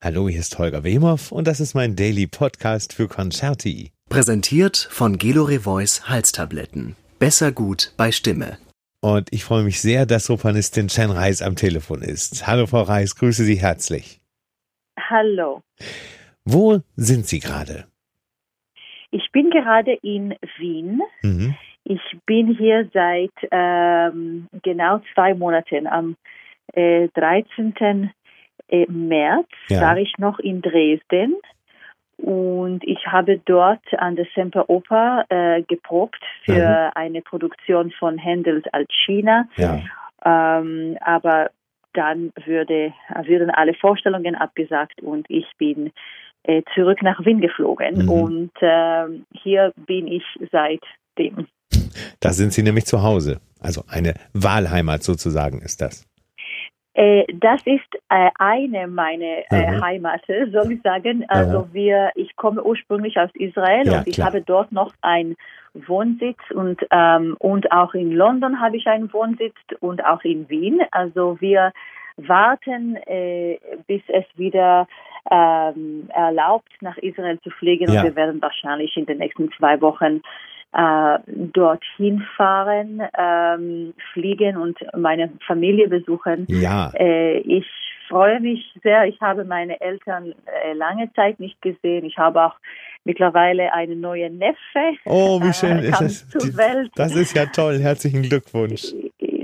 Hallo, hier ist Holger Wemhoff und das ist mein Daily Podcast für Concerti. Präsentiert von Gelore Voice Halstabletten. Besser gut bei Stimme. Und ich freue mich sehr, dass Sopranistin Chen Reis am Telefon ist. Hallo, Frau Reis, grüße Sie herzlich. Hallo. Wo sind Sie gerade? Ich bin gerade in Wien. Mhm. Ich bin hier seit ähm, genau zwei Monaten. Am äh, 13. Äh, März ja. war ich noch in Dresden und ich habe dort an der Semperoper äh, geprobt für mhm. eine Produktion von Händels Alcina. Ja. Ähm, aber dann würde, würden alle Vorstellungen abgesagt und ich bin äh, zurück nach Wien geflogen mhm. und äh, hier bin ich seitdem. Da sind Sie nämlich zu Hause. Also eine Wahlheimat sozusagen ist das. Äh, das ist äh, eine meiner äh, mhm. Heimate, soll ich sagen. Also mhm. wir, ich komme ursprünglich aus Israel ja, und ich klar. habe dort noch einen Wohnsitz und ähm, und auch in London habe ich einen Wohnsitz und auch in Wien. Also wir warten, äh, bis es wieder ähm, erlaubt, nach Israel zu fliegen. Ja. Und wir werden wahrscheinlich in den nächsten zwei Wochen äh, dorthin fahren, ähm, fliegen und meine Familie besuchen. Ja. Äh, ich freue mich sehr. Ich habe meine Eltern äh, lange Zeit nicht gesehen. Ich habe auch mittlerweile einen neuen Neffe. Oh, wie schön äh, ist das? Zur Welt. Das ist ja toll. Herzlichen Glückwunsch.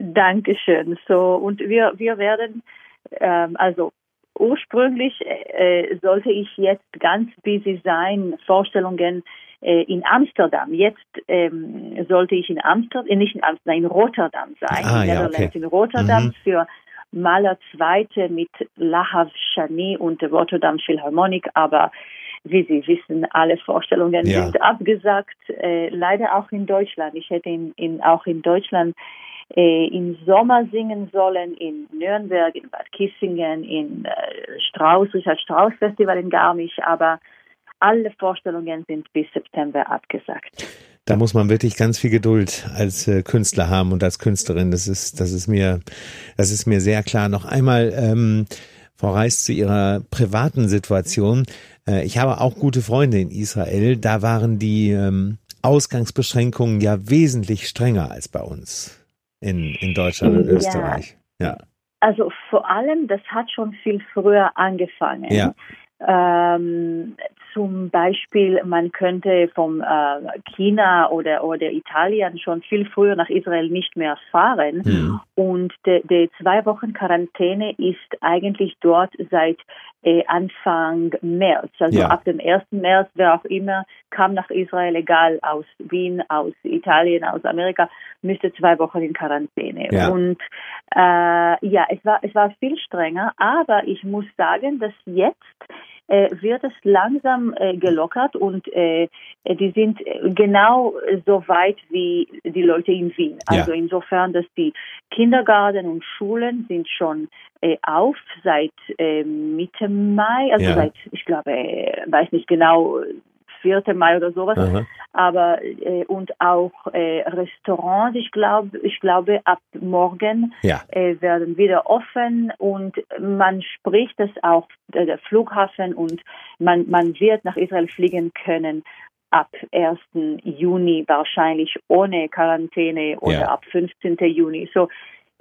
Dankeschön. So und wir wir werden ähm, also ursprünglich äh, sollte ich jetzt ganz busy sein, Vorstellungen in Amsterdam. Jetzt ähm, sollte ich in Amsterdam, äh, nicht in Amsterdam, in Rotterdam sein, ah, in ja, okay. in Rotterdam mhm. für Maler Zweite mit Lahav Shani und der Rotterdam Philharmonic, aber wie Sie wissen, alle Vorstellungen ja. sind abgesagt, äh, leider auch in Deutschland. Ich hätte in, in, auch in Deutschland äh, im Sommer singen sollen, in Nürnberg, in Bad Kissingen, in äh, Strauß, Richard Strauß Festival in Garmisch, aber alle Vorstellungen sind bis September abgesagt. Da muss man wirklich ganz viel Geduld als äh, Künstler haben und als Künstlerin. Das ist, das ist mir, das ist mir sehr klar. Noch einmal, ähm, Frau Reis, zu Ihrer privaten Situation. Äh, ich habe auch gute Freunde in Israel. Da waren die ähm, Ausgangsbeschränkungen ja wesentlich strenger als bei uns in, in Deutschland und Österreich. Ja. Also vor allem, das hat schon viel früher angefangen. Ja. Ähm, zum Beispiel, man könnte vom äh, China oder, oder Italien schon viel früher nach Israel nicht mehr fahren. Mhm. Und die zwei Wochen Quarantäne ist eigentlich dort seit äh, Anfang März. Also ja. ab dem 1. März, wer auch immer kam nach Israel, egal aus Wien, aus Italien, aus Amerika, müsste zwei Wochen in Quarantäne. Ja. Und äh, ja, es war, es war viel strenger, aber ich muss sagen, dass jetzt wird es langsam äh, gelockert und äh, die sind genau so weit wie die Leute in Wien. Also ja. insofern, dass die Kindergarten und Schulen sind schon äh, auf seit äh, Mitte Mai, also ja. seit, ich glaube, äh, weiß nicht genau, 4. Mai oder sowas. Aha. Aber äh, und auch äh, Restaurants, ich glaube, ich glaube ab morgen ja. äh, werden wieder offen und man spricht das auch äh, der Flughafen und man man wird nach Israel fliegen können ab 1. Juni wahrscheinlich ohne Quarantäne oder ja. ab 15. Juni. So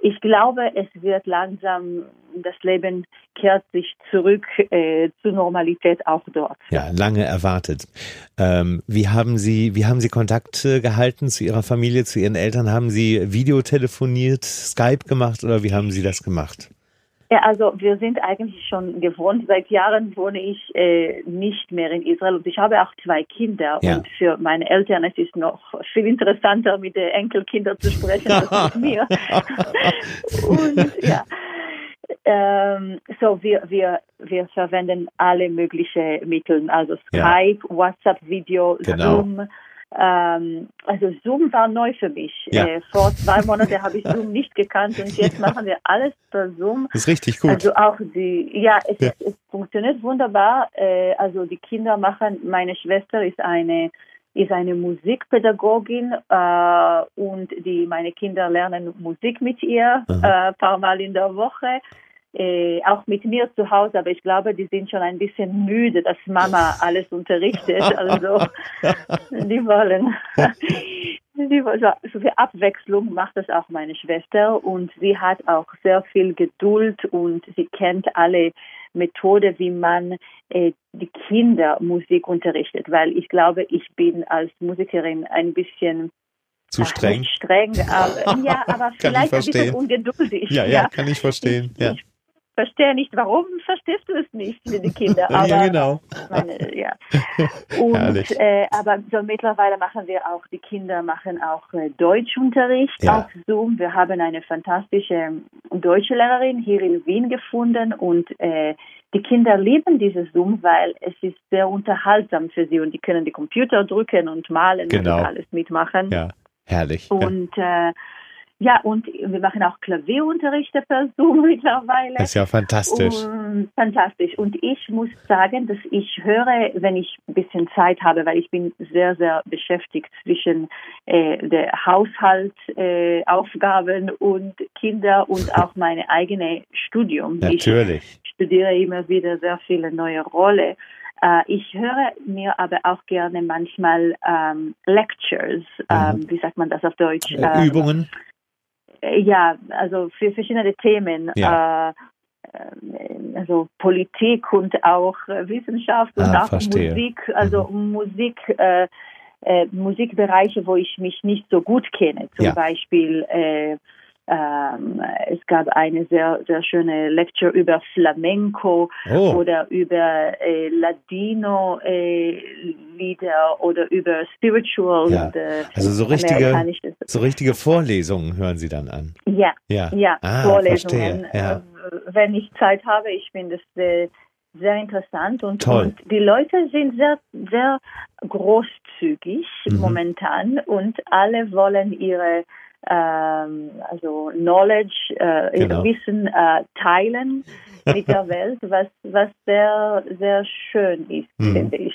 ich glaube, es wird langsam, das Leben kehrt sich zurück äh, zur Normalität auch dort. Ja, lange erwartet. Ähm, wie haben Sie, wie haben Sie Kontakt äh, gehalten zu Ihrer Familie, zu Ihren Eltern? Haben Sie Videotelefoniert, Skype gemacht oder wie haben Sie das gemacht? Ja, also wir sind eigentlich schon gewohnt. Seit Jahren wohne ich äh, nicht mehr in Israel und ich habe auch zwei Kinder. Ja. Und für meine Eltern es ist noch viel interessanter, mit den Enkelkindern zu sprechen als mit mir. und ja. Ähm, so, wir, wir, wir verwenden alle möglichen Mittel, also Skype, ja. WhatsApp-Video, genau. Zoom, ähm, also Zoom war neu für mich. Ja. Äh, vor zwei Monaten habe ich Zoom nicht gekannt und jetzt ja. machen wir alles per Zoom. Das ist richtig gut. Also auch die, ja, es, ja. es funktioniert wunderbar. Äh, also die Kinder machen, meine Schwester ist eine ist eine Musikpädagogin äh, und die meine Kinder lernen Musik mit ihr äh, paar Mal in der Woche. Äh, auch mit mir zu Hause, aber ich glaube, die sind schon ein bisschen müde, dass Mama alles unterrichtet. Also die wollen, die wollen so viel Abwechslung macht das auch meine Schwester und sie hat auch sehr viel Geduld und sie kennt alle Methode, wie man äh, die Kinder Musik unterrichtet, weil ich glaube, ich bin als Musikerin ein bisschen zu streng. Ach, streng, aber, ja, aber vielleicht ein bisschen ungeduldig. Ja, ja, ja, kann ich verstehen. Ja. Ich verstehe nicht, warum verstehst du es nicht die Kinder. Aber, ja, genau. Meine, ja. Und, äh, aber so mittlerweile machen wir auch, die Kinder machen auch äh, Deutschunterricht ja. auf Zoom. Wir haben eine fantastische ähm, deutsche Lehrerin hier in Wien gefunden und äh, die Kinder lieben dieses Zoom, weil es ist sehr unterhaltsam für sie und die können die Computer drücken und malen genau. und alles mitmachen. Ja, herrlich. Und ja. Ja, und wir machen auch Klavierunterrichte per Zoom mittlerweile. Das ist ja fantastisch. Und, fantastisch. Und ich muss sagen, dass ich höre, wenn ich ein bisschen Zeit habe, weil ich bin sehr, sehr beschäftigt zwischen äh, der Haushaltsaufgaben äh, und Kinder und auch meine eigene Studium. Natürlich. Ich studiere immer wieder sehr viele neue Rollen. Äh, ich höre mir aber auch gerne manchmal ähm, Lectures, ähm, mhm. wie sagt man das auf Deutsch? Äh, Übungen. Äh, ja, also für verschiedene Themen. Ja. Äh, also Politik und auch Wissenschaft und ah, auch verstehe. Musik, also mhm. Musik, äh, äh, Musikbereiche, wo ich mich nicht so gut kenne. Zum ja. Beispiel äh, ähm, es gab eine sehr, sehr schöne Lecture über Flamenco oh. oder über äh, Ladino-Lieder äh, oder über Spiritual. Ja. Äh, also so richtige, so richtige Vorlesungen hören Sie dann an. Ja, ja, ja ah, Vorlesungen. Ja. Äh, wenn ich Zeit habe, ich finde es äh, sehr interessant und, Toll. und die Leute sind sehr, sehr großzügig Mhm. momentan und alle wollen ihre also Knowledge, äh, Genau. Wissen äh, teilen mit der Welt, was, was sehr, sehr schön ist, Mhm. finde ich.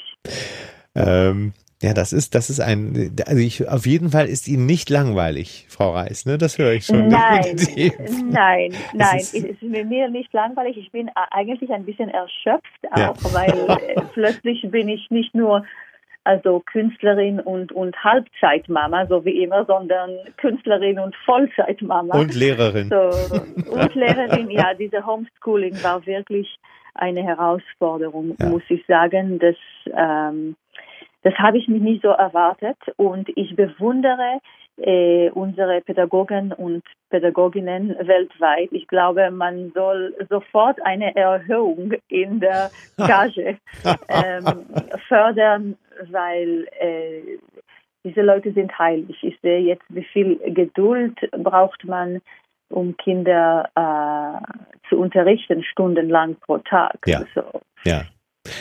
Ähm, ja, das ist, das ist ein, also ich, auf jeden Fall ist Ihnen nicht langweilig, Frau Reis, ne? Das höre ich schon. Nein, nein, nein, ist- es ist mir nicht langweilig. Ich bin eigentlich ein bisschen erschöpft Ja. auch, weil äh, plötzlich bin ich nicht nur also Künstlerin und, und Halbzeitmama, so wie immer, sondern Künstlerin und Vollzeitmama. Und Lehrerin. So, und Lehrerin, ja, diese Homeschooling war wirklich eine Herausforderung, Ja. muss ich sagen. Das, ähm, das habe ich mich nicht so erwartet und ich bewundere äh, unsere Pädagogen und Pädagoginnen weltweit. Ich glaube, man soll sofort eine Erhöhung in der Gage ähm, fördern, weil äh, diese Leute sind heilig. Ich sehe jetzt, wie viel Geduld braucht man, um Kinder äh, zu unterrichten, stundenlang pro Tag. Ja. So. Ja.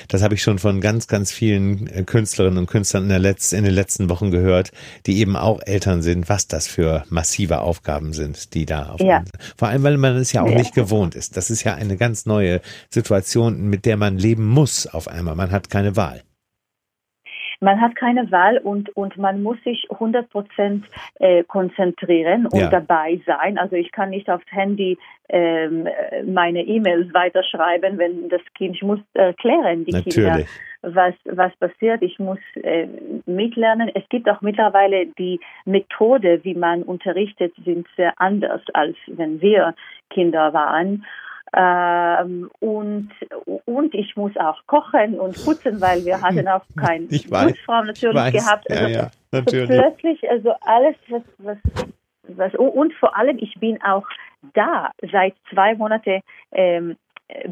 Das habe ich schon von ganz, ganz vielen äh, Künstlerinnen und Künstlern in, der Letz-, in den letzten Wochen gehört, die eben auch Eltern sind, was das für massive Aufgaben sind, die da auf Ja. vor allem, weil man es ja auch Ja. nicht gewohnt ist. Das ist ja eine ganz neue Situation, mit der man leben muss auf einmal. Man hat keine Wahl. Man hat keine Wahl und, und man muss sich 100 Prozent äh, konzentrieren und Ja. dabei sein. Also ich kann nicht aufs Handy ähm, äh, meine E-Mails weiterschreiben, wenn das Kind, ich muss erklären, die Kinder, Natürlich. was, was passiert. Ich muss äh, mitlernen. Es gibt auch mittlerweile die Methode, wie man unterrichtet, sind sehr anders, als wenn wir Kinder waren. Ähm, und, und ich muss auch kochen und putzen, weil wir hatten auch keine Putzfrau natürlich weiß. gehabt. Ja, Also, ja, so natürlich. plötzlich, also alles, was, was, was, und vor allem, ich bin auch da. Seit zwei Monaten ähm,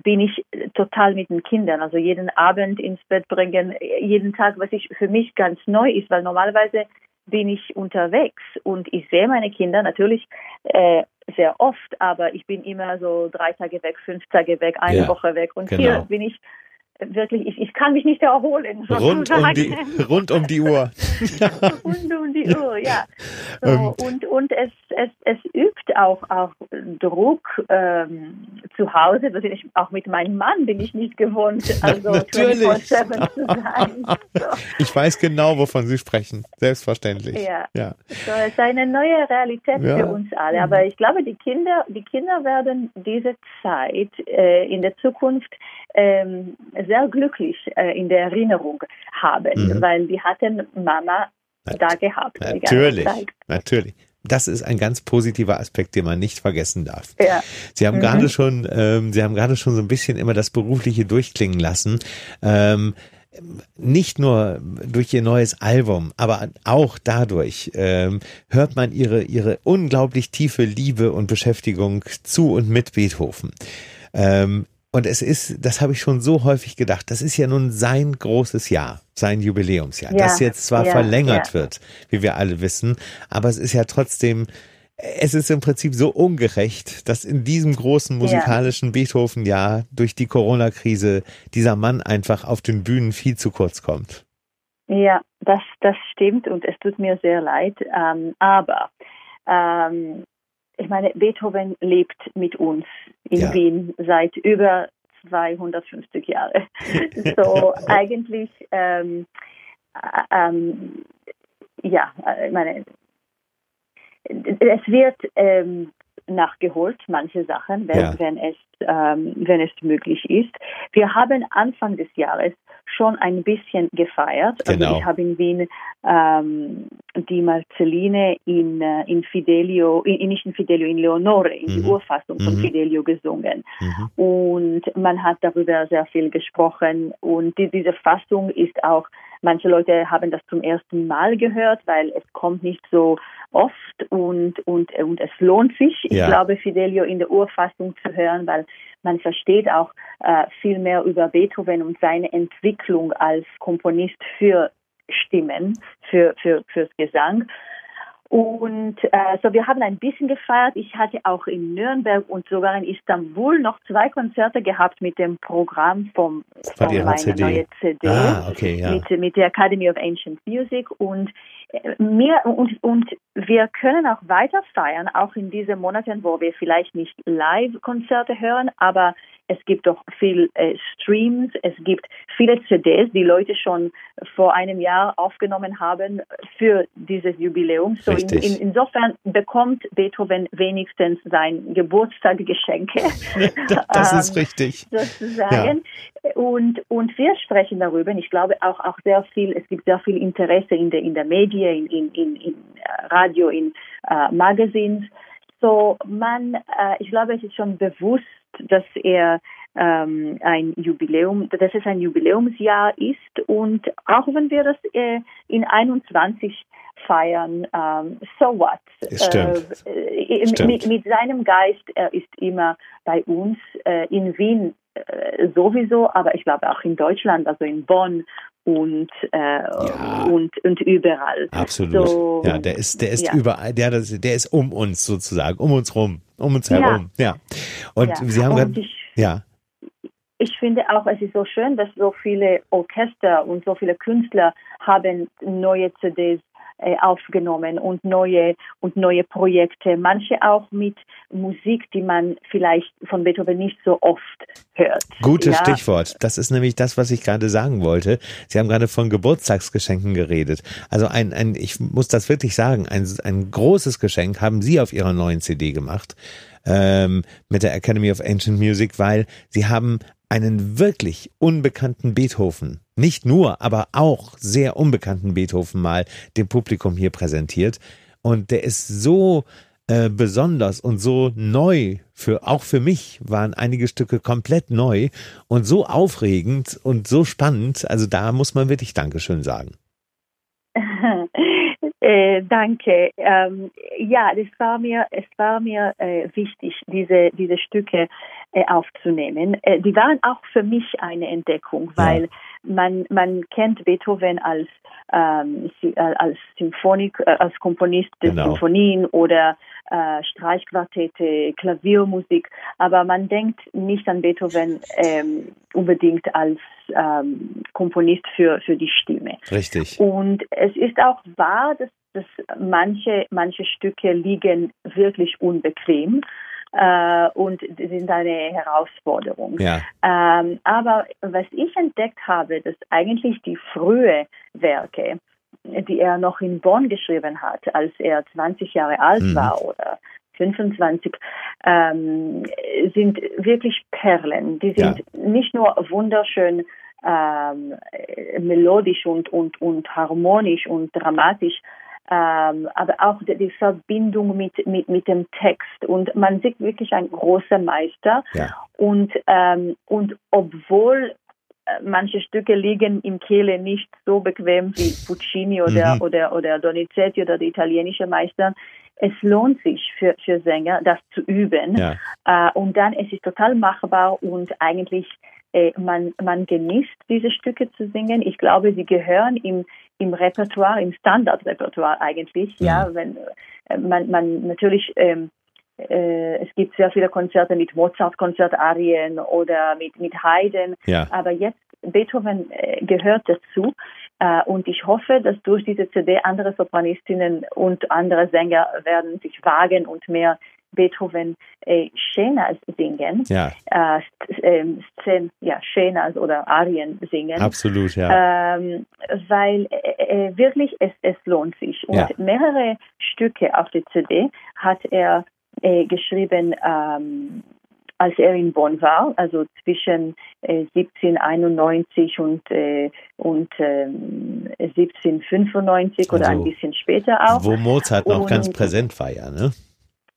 bin ich total mit den Kindern, also jeden Abend ins Bett bringen, jeden Tag, was ich für mich ganz neu ist, weil normalerweise bin ich unterwegs und ich sehe meine Kinder natürlich äh, sehr oft, aber ich bin immer so drei Tage weg, fünf Tage weg, eine Ja, Woche weg und genau. hier bin ich wirklich, ich, ich kann mich nicht erholen. Rund um, die, rund um die Uhr. rund um die Uhr, ja. So, ähm. und und es, es, es übt auch, auch Druck ähm, zu Hause. Das ich, auch mit meinem Mann bin ich nicht gewohnt, also 24-7 zu sein. So. Ich weiß genau, wovon Sie sprechen. Selbstverständlich. Ja. ja. So, es ist eine neue Realität ja. für uns alle. Aber ich glaube, die Kinder, die Kinder werden diese Zeit äh, in der Zukunft ähm, sehr glücklich äh, in der Erinnerung haben, mhm. weil die hatten Mama da gehabt. Natürlich, natürlich. Das ist ein ganz positiver Aspekt, den man nicht vergessen darf. Ja. Sie haben mhm. gerade schon, ähm, Sie haben gerade schon so ein bisschen immer das Berufliche durchklingen lassen. Ähm, nicht nur durch ihr neues Album, aber auch dadurch ähm, hört man ihre, ihre unglaublich tiefe Liebe und Beschäftigung zu und mit Beethoven. Ähm, und es ist, das habe ich schon so häufig gedacht, das ist ja nun sein großes Jahr, sein Jubiläumsjahr, ja, das jetzt zwar ja, verlängert ja. wird, wie wir alle wissen, aber es ist ja trotzdem, es ist im Prinzip so ungerecht, dass in diesem großen musikalischen Beethoven-Jahr durch die Corona-Krise dieser Mann einfach auf den Bühnen viel zu kurz kommt. Ja, das, das stimmt und es tut mir sehr leid. Ähm, aber ähm, ich meine, Beethoven lebt mit uns in ja. Wien seit über 250 Jahren. so eigentlich, ähm, äh, ähm, ja, ich meine, es wird ähm, nachgeholt, manche Sachen, wenn, ja. wenn, es, ähm, wenn es möglich ist. Wir haben Anfang des Jahres schon ein bisschen gefeiert. Also genau. Also ich habe in Wien ähm, die Marcelline in, äh, in Fidelio, in, nicht in Fidelio, in Leonore, in mhm. die Urfassung von mhm. Fidelio gesungen. Mhm. Und man hat darüber sehr viel gesprochen. Und die, diese Fassung ist auch, manche Leute haben das zum ersten Mal gehört, weil es kommt nicht so oft und, und, und es lohnt sich, ich ja. glaube, Fidelio in der Urfassung zu hören, weil man versteht auch äh, viel mehr über Beethoven und seine Entwicklung als Komponist für Stimmen, für, für, fürs Gesang. Und äh, so, wir haben ein bisschen gefeiert. Ich hatte auch in Nürnberg und sogar in Istanbul noch zwei Konzerte gehabt mit dem Programm vom, von, meiner CD. neuen CD ah, okay, ja. mit, mit der Academy of Ancient Music. Und mir und, und wir können auch weiter feiern, auch in diesen Monaten, wo wir vielleicht nicht Live-Konzerte hören, aber es gibt doch viel äh, Streams, es gibt viele CDs, die Leute schon vor einem Jahr aufgenommen haben für dieses Jubiläum. So in, in, insofern bekommt Beethoven wenigstens sein Geburtstaggeschenke. das ist ähm, richtig. Sozusagen. Ja. Und, und wir sprechen darüber. Ich glaube auch, auch sehr viel, es gibt sehr viel Interesse in der, in der Medien, in, in, in, äh, Radio, in uh, Magazines. So man, uh, ich glaube, es ist schon bewusst, dass er ähm, ein Jubiläum, dass es ein Jubiläumsjahr ist und auch wenn wir das äh, in 21 feiern, ähm, so what? Stimmt. Äh, Stimmt. Mit, mit, seinem Geist, er ist immer bei uns äh, in Wien äh, sowieso, aber ich glaube auch in Deutschland, also in Bonn und, äh, ja. und, und überall. Absolut. So, ja, der ist, der ist ja. überall, der, der ist um uns sozusagen, um uns rum, um uns herum. Ja. ja. Und Sie haben gerade, ja ich finde auch, es ist so schön, dass so viele Orchester und so viele Künstler haben neue CDs äh, aufgenommen und neue und neue Projekte, manche auch mit Musik, die man vielleicht von Beethoven nicht so oft hört. Gutes ja. Stichwort. Das ist nämlich das, was ich gerade sagen wollte. Sie haben gerade von Geburtstagsgeschenken geredet. Also ein, ein ich muss das wirklich sagen, ein, ein großes Geschenk haben Sie auf Ihrer neuen CD gemacht ähm, mit der Academy of Ancient Music, weil Sie haben einen wirklich unbekannten Beethoven, nicht nur, aber auch sehr unbekannten Beethoven mal dem Publikum hier präsentiert. Und der ist so äh, besonders und so neu für auch für mich waren einige Stücke komplett neu und so aufregend und so spannend. Also da muss man wirklich Dankeschön sagen. Äh, danke. Ähm, ja, es war mir, es war mir äh, wichtig, diese, diese Stücke aufzunehmen. Äh, die waren auch für mich eine Entdeckung, weil ja. man, man kennt Beethoven als, ähm, äh, als Symphonik, äh, als Komponist der genau. Symphonien oder äh, Streichquartette, Klaviermusik, aber man denkt nicht an Beethoven ähm, unbedingt als ähm, Komponist für, für die Stimme. Richtig. Und es ist auch wahr, dass, dass manche, manche Stücke liegen wirklich unbequem äh, und sind eine Herausforderung. Ja. Ähm, aber was ich entdeckt habe, dass eigentlich die frühe Werke, die er noch in Bonn geschrieben hat, als er 20 Jahre alt mhm. war oder 25, ähm, sind wirklich Perlen. Die sind ja. nicht nur wunderschön ähm, melodisch und, und, und harmonisch und dramatisch, ähm, aber auch die, Verbindung mit, mit, mit dem Text. Und man sieht wirklich ein großer Meister. Ja. Und, ähm, und obwohl äh, manche Stücke liegen im Kehle nicht so bequem wie Puccini oder, mhm. oder, oder Donizetti oder die italienische Meister. Es lohnt sich für, für Sänger, das zu üben. Ja. Äh, und dann es ist total machbar und eigentlich man, man genießt diese Stücke zu singen. Ich glaube, sie gehören im, im Repertoire, im Standardrepertoire eigentlich. Ja, ja wenn äh, man, man natürlich ähm, äh, es gibt sehr viele Konzerte mit Mozart-Konzertarien oder mit, mit Haydn. Ja. Aber jetzt Beethoven äh, gehört dazu. Äh, und ich hoffe, dass durch diese CD andere Sopranistinnen und andere Sänger werden sich wagen und mehr Beethoven äh, Schenas singen, ja. äh, ähm, Szen, ja, Schenas oder Arien singen. Absolut, ja. Ähm, weil äh, äh, wirklich es, es lohnt sich. Und Ja. mehrere Stücke auf der CD hat er äh, geschrieben, ähm, als er in Bonn war, also zwischen äh, 1791 und, äh, und ähm, 1795 oder Also, ein bisschen später auch. Wo Mozart noch Und- ganz präsent war, ja, ne?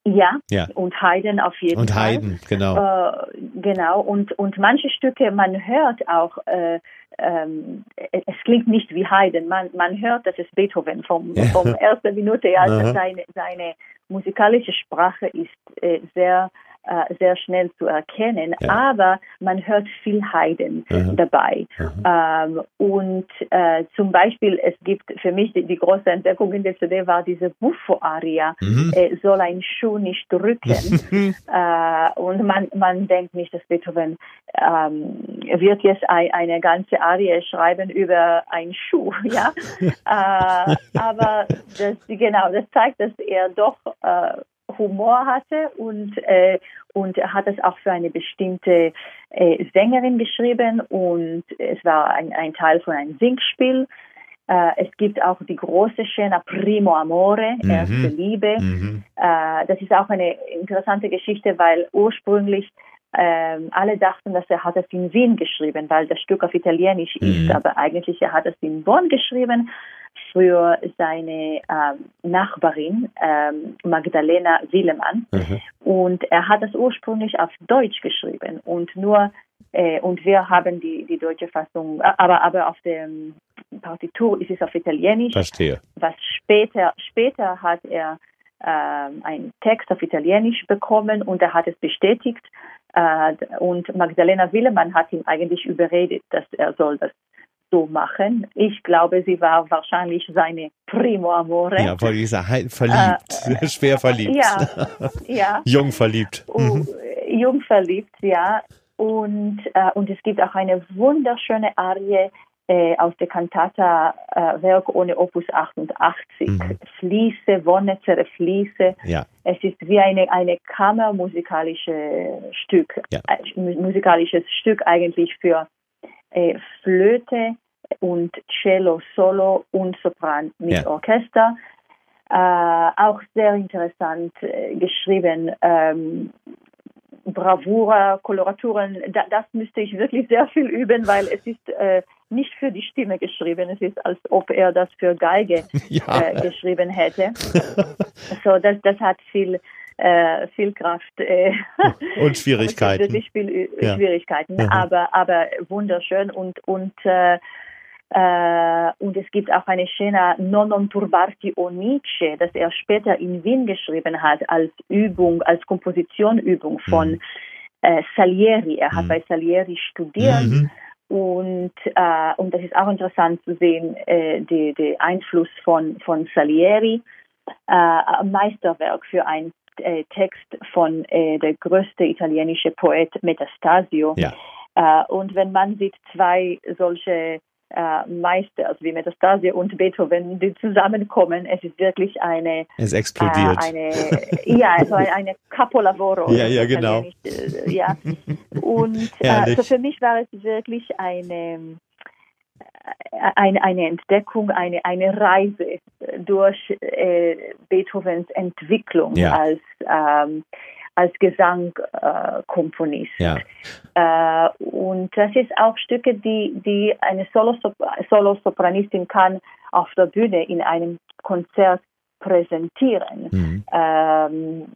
Ja, Ja. und Haydn auf jeden Und Fall. Haydn, genau. Äh, genau, und, und manche Stücke, man hört auch, äh, ähm, es klingt nicht wie Haydn, man, man hört, das ist Beethoven vom, Ja. vom ersten Minute, Aha. seine, seine musikalische Sprache ist äh, sehr, äh, sehr schnell zu erkennen, Ja. aber man hört viel Haydn Aha. dabei. Ähm, und äh, zum Beispiel, es gibt für mich die, die große Entdeckung in der CD war diese Buffo-Aria, Mhm. äh, soll ein Schuh nicht drücken. äh, und man, man denkt nicht, dass Beethoven ähm, wird jetzt ein, eine ganze Arie schreiben über einen Schuh, ja. äh, aber das, genau, das zeigt, dass er doch Humor hatte und, äh, und er hat es auch für eine bestimmte äh, Sängerin geschrieben und es war ein, ein Teil von einem Singspiel. Äh, es gibt auch die große Scena Primo Amore, Mhm. erste Liebe. Mhm. Äh, das ist auch eine interessante Geschichte, weil ursprünglich ähm, alle dachten, dass er hat es in Wien geschrieben, weil das Stück auf Italienisch ist, Mhm. aber eigentlich er hat es in Bonn geschrieben für seine ähm, Nachbarin ähm, Magdalena Willemann Mhm. und er hat es ursprünglich auf Deutsch geschrieben und nur äh, und wir haben die die deutsche Fassung, äh, aber aber auf der Partitur ist es auf Italienisch Verstehe. was später, später hat er ähm, einen Text auf Italienisch bekommen und er hat es bestätigt. Äh, und Magdalena Willemann hat ihn eigentlich überredet, dass er soll das so machen. Ich glaube, sie war wahrscheinlich seine Primo Amore. Ja, wollte ich sagen, verliebt. Schwer verliebt. Ja, ja. Jung verliebt. Oh, Mhm. Jung verliebt, ja. Und, äh, und es gibt auch eine wunderschöne Arie äh, aus der Cantata äh, Werk ohne Opus 88. Mhm. Fließe, Wonnezere Fließe. Ja. Es ist wie eine, eine kammermusikalische Stück, Ja. äh, mu- musikalisches Stück eigentlich für äh, Flöte und Cello Solo und Sopran mit Ja. Orchester. Äh, auch sehr interessant äh, geschrieben. Ähm, Bravura, Koloraturen, da, das müsste ich wirklich sehr viel üben, weil es ist äh, nicht für die Stimme geschrieben. Es ist, als ob er das für Geige Ja. äh, geschrieben hätte. so, das, das hat viel, äh, viel Kraft. Äh, Und Schwierigkeiten. Wirklich viel Ü- Ja. Schwierigkeiten, Mhm. aber, aber wunderschön und, und, äh, äh, und es gibt auch eine Scena Non turbarti o Nietzsche, das er später in Wien geschrieben hat als Übung, als Kompositionübung von Mhm. äh, Salieri. Er hat Mhm. bei Salieri studiert Mhm. und, äh, und das ist auch interessant zu sehen, äh, die, der Einfluss von, von Salieri. Äh, ein Meisterwerk für ein äh, Text von äh, der größte italienische Poet Metastasio. Ja. Äh, und wenn man sieht zwei solche äh, Meister, also wie Metastasio und Beethoven, die zusammenkommen, es ist wirklich eine es explodiert. Äh, eine, ja, also eine Capolavoro. ja, ja, genau. Äh, ja. Und also für mich war es wirklich eine eine, eine Entdeckung, eine, eine Reise durch äh, Beethovens Entwicklung ja. als, ähm, als Gesangkomponist. Äh, ja. äh, und das ist auch Stücke, die, die eine Solo-Sopranistin kann auf der Bühne in einem Konzert präsentieren. Mhm. Ähm,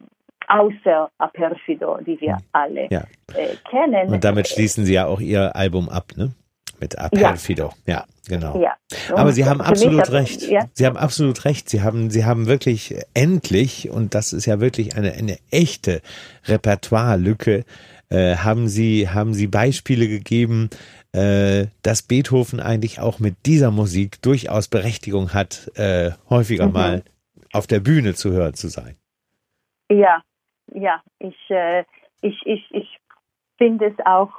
außer Aperfido, die wir alle ja. äh, kennen. Und damit schließen Sie ja auch Ihr Album ab, ne? Mit Aperfido. Ja, ja genau. Ja. Aber Sie haben absolut recht. Ja. Sie haben absolut recht. Sie haben, Sie haben wirklich endlich, und das ist ja wirklich eine, eine echte Repertoirelücke, äh, haben Sie, haben Sie Beispiele gegeben, äh, dass Beethoven eigentlich auch mit dieser Musik durchaus Berechtigung hat, äh, häufiger mhm. mal auf der Bühne zu hören zu sein. Ja, ja, ich, äh, ich, ich, ich finde es auch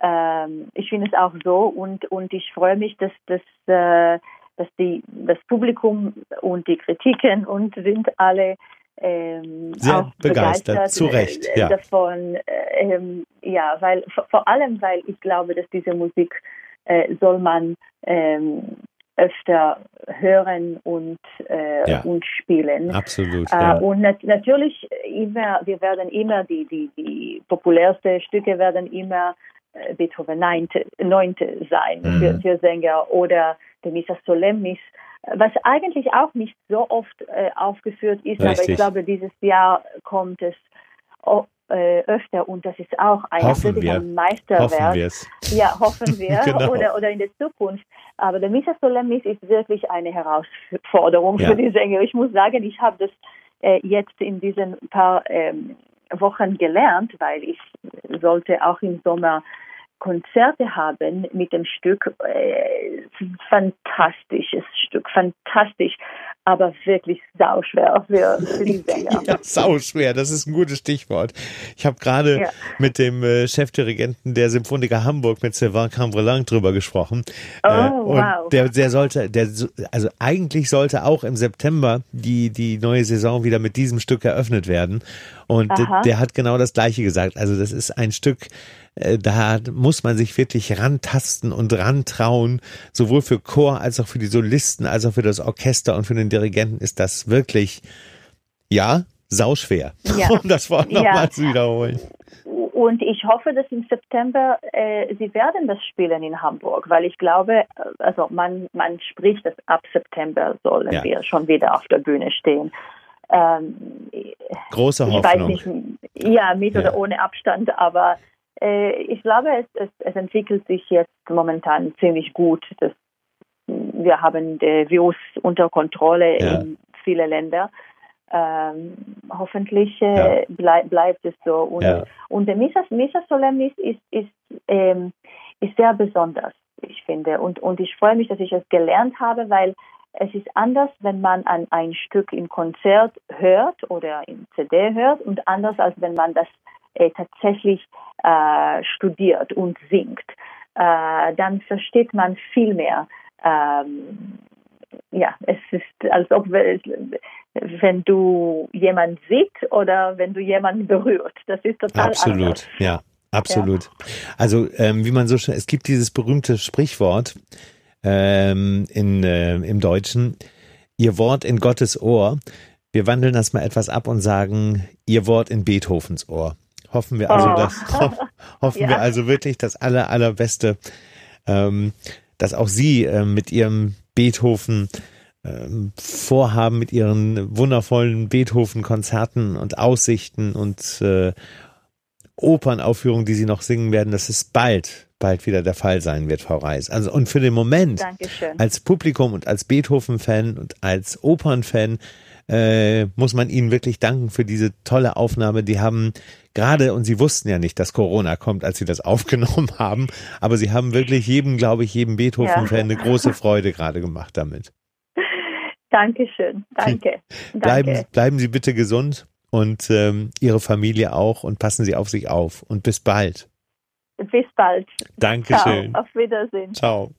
ähm, ich finde es auch so und, und ich freue mich, dass, dass, äh, dass die, das Publikum und die Kritiken und sind alle ähm, sehr begeistert, begeistert zu Recht, äh, ja. davon. Ähm, ja, weil vor allem, weil ich glaube, dass diese Musik äh, soll man ähm, öfter hören und, äh, ja. und spielen. Absolut. Äh, ja. Und nat natürlich immer, wir werden immer die, die, die populärsten Stücke werden immer äh, Beethoven neunte, neunte sein mhm. für, für, Sänger oder der Missa Solemnis, was eigentlich auch nicht so oft äh, aufgeführt ist, Richtig. aber ich glaube, dieses Jahr kommt es äh, öfter und das ist auch ein, hoffen wir. ein Meisterwerk. Hoffen wir's. Ja, hoffen wir genau. oder, oder in der Zukunft. Aber der Missa Solemnis ist wirklich eine Herausforderung ja. für die Sänger. Ich muss sagen, ich habe das äh, jetzt in diesen paar ähm, Wochen gelernt, weil ich sollte auch im Sommer Konzerte haben mit dem Stück. Äh, fantastisches Stück, fantastisch, aber wirklich sauschwer für, für die Sänger. ja, sauschwer, das ist ein gutes Stichwort. Ich habe gerade ja. mit dem äh, Chefdirigenten der Symphoniker Hamburg, mit Sylvain Cambrelang, drüber gesprochen. Oh, äh, und wow. Der, der sollte, der, also eigentlich sollte auch im September die, die neue Saison wieder mit diesem Stück eröffnet werden. Und Aha. der hat genau das Gleiche gesagt. Also das ist ein Stück, da muss man sich wirklich rantasten und rantrauen. Sowohl für Chor als auch für die Solisten, als auch für das Orchester und für den Dirigenten ist das wirklich, ja, sauschwer. Ja. Um das Wort nochmal ja. zu wiederholen. Und ich hoffe, dass im September äh, Sie werden das spielen in Hamburg, weil ich glaube, äh, also man, man spricht, dass ab September sollen ja. wir schon wieder auf der Bühne stehen. Ähm, Große ich Hoffnung. Weiß nicht, ja, mit ja. oder ohne Abstand, aber äh, ich glaube, es, es, es, entwickelt sich jetzt momentan ziemlich gut. Das, wir haben die Virus unter Kontrolle ja. in viele Länder. Ähm, hoffentlich äh, ja. bleib, bleibt es so. Und, ja. und der Missa, Missa Solemnis ist, ist, ähm, ist sehr besonders, ich finde. Und, und ich freue mich, dass ich es gelernt habe, weil es ist anders, wenn man an ein Stück im Konzert hört oder im CD hört und anders, als wenn man das äh, tatsächlich äh, studiert und singt. Äh, dann versteht man viel mehr. Ähm, ja, es ist, als ob wenn du jemand sieht oder wenn du jemanden berührt. Das ist total Absolut, anders. ja. Absolut. Ja. Also ähm, wie man so schön, es gibt dieses berühmte Sprichwort, ähm, in, äh, im Deutschen, ihr Wort in Gottes Ohr. Wir wandeln das mal etwas ab und sagen, ihr Wort in Beethovens Ohr. Hoffen wir also, oh. dass, ho hoffen ja. wir also wirklich das aller, allerbeste, ähm, dass auch Sie äh, mit Ihrem Beethoven ähm, Vorhaben, mit Ihren wundervollen Beethoven-Konzerten und Aussichten und äh, Opernaufführungen, die Sie noch singen werden, dass es bald bald wieder der Fall sein wird, Frau Reis. Also und für den Moment Dankeschön. als Publikum und als Beethoven-Fan und als Opern-Fan äh, muss man Ihnen wirklich danken für diese tolle Aufnahme. Die haben gerade, und Sie wussten ja nicht, dass Corona kommt, als Sie das aufgenommen haben, aber Sie haben wirklich jedem, glaube ich, jedem Beethoven-Fan ja. eine große Freude gerade gemacht damit. Dankeschön, danke. Bleiben, bleiben Sie bitte gesund und ähm, Ihre Familie auch und passen Sie auf sich auf und bis bald. Bis bald. Dankeschön. Ciao. Auf Wiedersehen. Ciao.